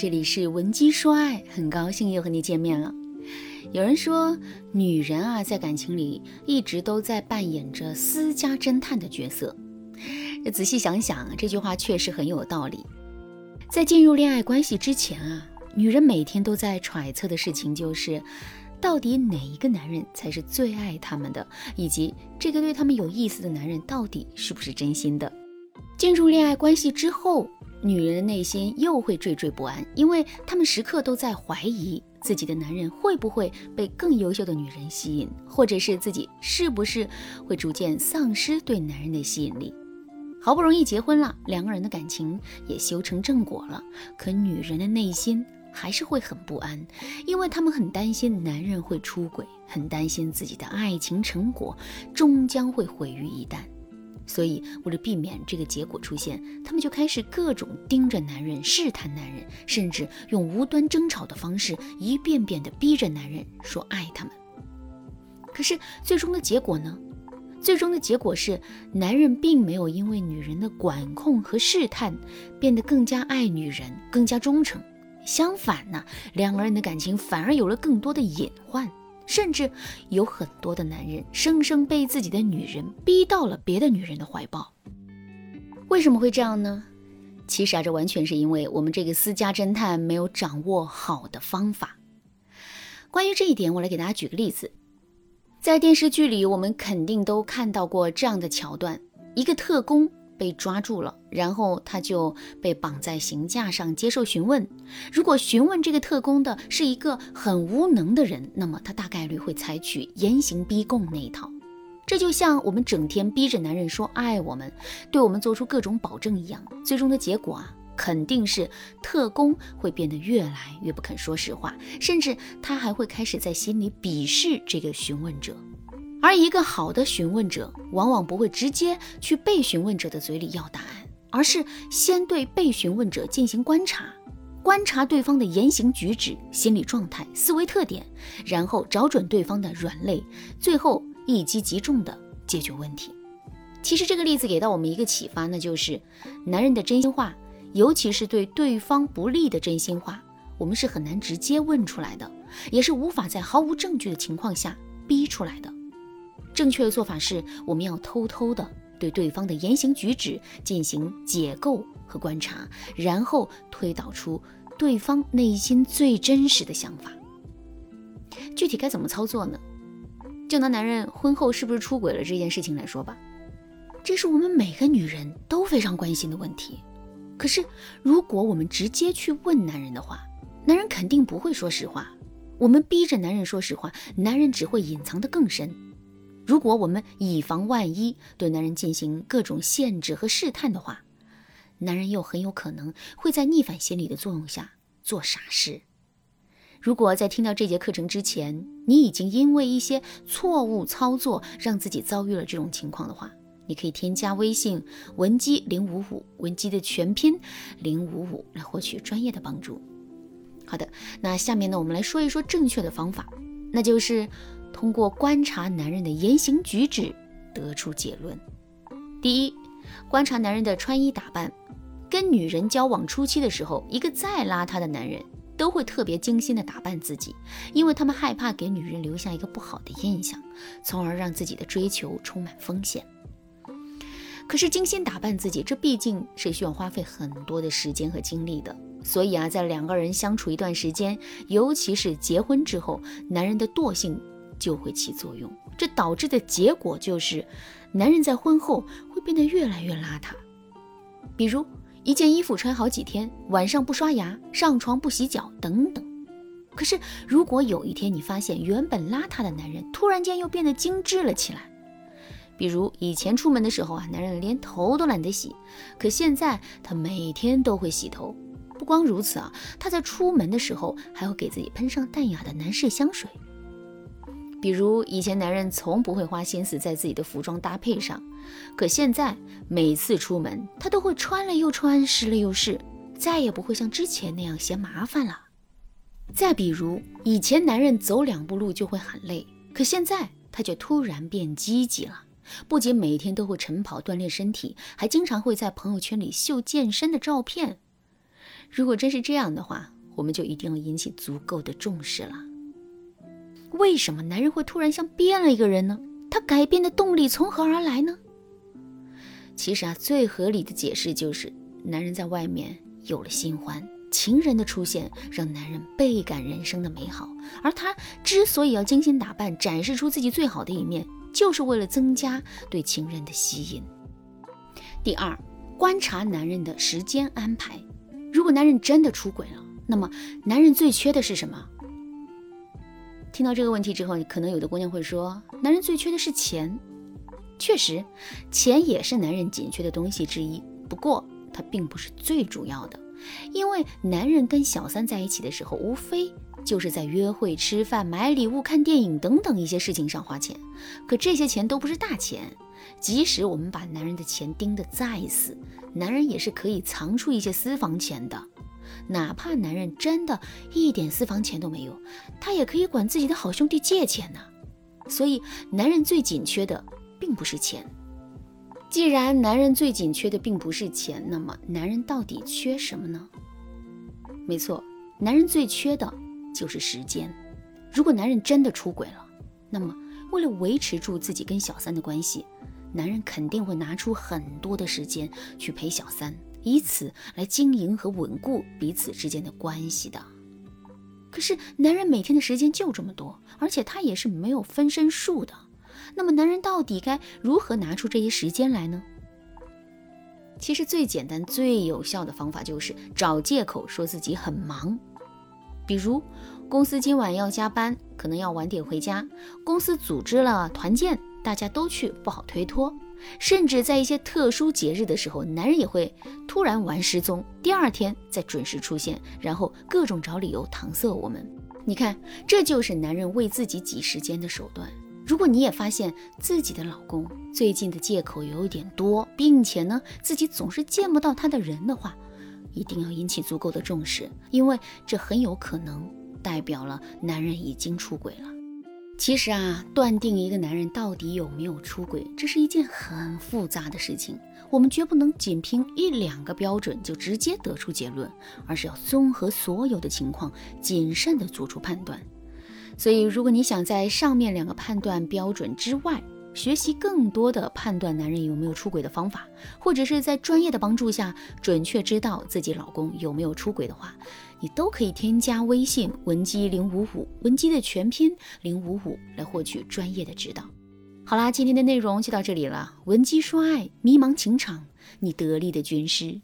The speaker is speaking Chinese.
这里是文姬说爱，很高兴又和你见面了。有人说，女人啊，在感情里一直都在扮演着私家侦探的角色。仔细想想，这句话确实很有道理。在进入恋爱关系之前啊，女人每天都在揣测的事情就是，到底哪一个男人才是最爱他们的，以及这个对他们有意思的男人到底是不是真心的。进入恋爱关系之后。女人的内心又会惴惴不安，因为她们时刻都在怀疑自己的男人会不会被更优秀的女人吸引，或者是自己是不是会逐渐丧失对男人的吸引力。好不容易结婚了，两个人的感情也修成正果了，可女人的内心还是会很不安，因为她们很担心男人会出轨，很担心自己的爱情成果终将会毁于一旦。所以，为了避免这个结果出现，他们就开始各种盯着男人、试探男人，甚至用无端争吵的方式，一遍遍地逼着男人说爱他们。可是，最终的结果呢？最终的结果是，男人并没有因为女人的管控和试探，变得更加爱女人、更加忠诚。相反呢，两个人的感情反而有了更多的隐患。甚至有很多的男人生生被自己的女人逼到了别的女人的怀抱。为什么会这样呢？其实啊，这完全是因为我们这个私家侦探没有掌握好的方法。关于这一点，我来给大家举个例子。在电视剧里，我们肯定都看到过这样的桥段：一个特工。被抓住了，然后他就被绑在刑架上接受询问。如果询问这个特工的是一个很无能的人，那么他大概率会采取严刑逼供那一套。这就像我们整天逼着男人说爱我们，对我们做出各种保证一样，最终的结果啊，肯定是特工会变得越来越不肯说实话，甚至他还会开始在心里鄙视这个询问者。而一个好的询问者，往往不会直接去被询问者的嘴里要答案，而是先对被询问者进行观察，观察对方的言行举止、心理状态、思维特点，然后找准对方的软肋，最后一击即中的解决问题。其实这个例子给到我们一个启发，那就是男人的真心话，尤其是对对方不利的真心话，我们是很难直接问出来的，也是无法在毫无证据的情况下逼出来的。正确的做法是，我们要偷偷的对对方的言行举止进行解构和观察，然后推导出对方内心最真实的想法。具体该怎么操作呢？就拿男人婚后是不是出轨了这件事情来说吧，这是我们每个女人都非常关心的问题。可是，如果我们直接去问男人的话，男人肯定不会说实话。我们逼着男人说实话，男人只会隐藏得更深。如果我们以防万一对男人进行各种限制和试探的话，男人又很有可能会在逆反心理的作用下做傻事。如果在听到这节课程之前，你已经因为一些错误操作让自己遭遇了这种情况的话，你可以添加微信文姬零五五，文姬的全拼零五五来获取专业的帮助。好的，那下面呢，我们来说一说正确的方法，那就是。通过观察男人的言行举止得出结论。第一，观察男人的穿衣打扮。跟女人交往初期的时候，一个再邋遢的男人都会特别精心的打扮自己，因为他们害怕给女人留下一个不好的印象，从而让自己的追求充满风险。可是精心打扮自己，这毕竟是需要花费很多的时间和精力的。所以啊，在两个人相处一段时间，尤其是结婚之后，男人的惰性。就会起作用，这导致的结果就是，男人在婚后会变得越来越邋遢。比如一件衣服穿好几天，晚上不刷牙，上床不洗脚等等。可是如果有一天你发现原本邋遢的男人突然间又变得精致了起来，比如以前出门的时候啊，男人连头都懒得洗，可现在他每天都会洗头。不光如此啊，他在出门的时候还会给自己喷上淡雅的男士香水。比如以前男人从不会花心思在自己的服装搭配上，可现在每次出门他都会穿了又穿，试了又试，再也不会像之前那样嫌麻烦了。再比如以前男人走两步路就会喊累，可现在他却突然变积极了，不仅每天都会晨跑锻炼身体，还经常会在朋友圈里秀健身的照片。如果真是这样的话，我们就一定要引起足够的重视了。为什么男人会突然像变了一个人呢？他改变的动力从何而来呢？其实啊，最合理的解释就是，男人在外面有了新欢，情人的出现让男人倍感人生的美好，而他之所以要精心打扮，展示出自己最好的一面，就是为了增加对情人的吸引。第二，观察男人的时间安排。如果男人真的出轨了，那么男人最缺的是什么？听到这个问题之后，可能有的姑娘会说，男人最缺的是钱。确实，钱也是男人紧缺的东西之一。不过，它并不是最主要的，因为男人跟小三在一起的时候，无非就是在约会、吃饭、买礼物、看电影等等一些事情上花钱。可这些钱都不是大钱，即使我们把男人的钱盯得再死，男人也是可以藏出一些私房钱的。哪怕男人真的一点私房钱都没有，他也可以管自己的好兄弟借钱呢。所以，男人最紧缺的。并不是钱。既然男人最紧缺的并不是钱，那么男人到底缺什么呢？没错，男人最缺的就是时间。如果男人真的出轨了，那么为了维持住自己跟小三的关系，男人肯定会拿出很多的时间去陪小三，以此来经营和稳固彼此之间的关系的。可是，男人每天的时间就这么多，而且他也是没有分身术的。那么，男人到底该如何拿出这些时间来呢？其实，最简单、最有效的方法就是找借口说自己很忙。比如，公司今晚要加班，可能要晚点回家；公司组织了团建，大家都去，不好推脱。甚至在一些特殊节日的时候，男人也会突然玩失踪，第二天再准时出现，然后各种找理由搪塞我们。你看，这就是男人为自己挤时间的手段。如果你也发现自己的老公最近的借口有点多，并且呢自己总是见不到他的人的话，一定要引起足够的重视，因为这很有可能代表了男人已经出轨了。其实啊，断定一个男人到底有没有出轨，这是一件很复杂的事情，我们绝不能仅凭一两个标准就直接得出结论，而是要综合所有的情况，谨慎地做出判断。所以，如果你想在上面两个判断标准之外，学习更多的判断男人有没有出轨的方法，或者是在专业的帮助下准确知道自己老公有没有出轨的话，你都可以添加微信文姬零五五，文姬的全拼零五五，来获取专业的指导。好啦，今天的内容就到这里了。文姬说爱，迷茫情场，你得力的军师。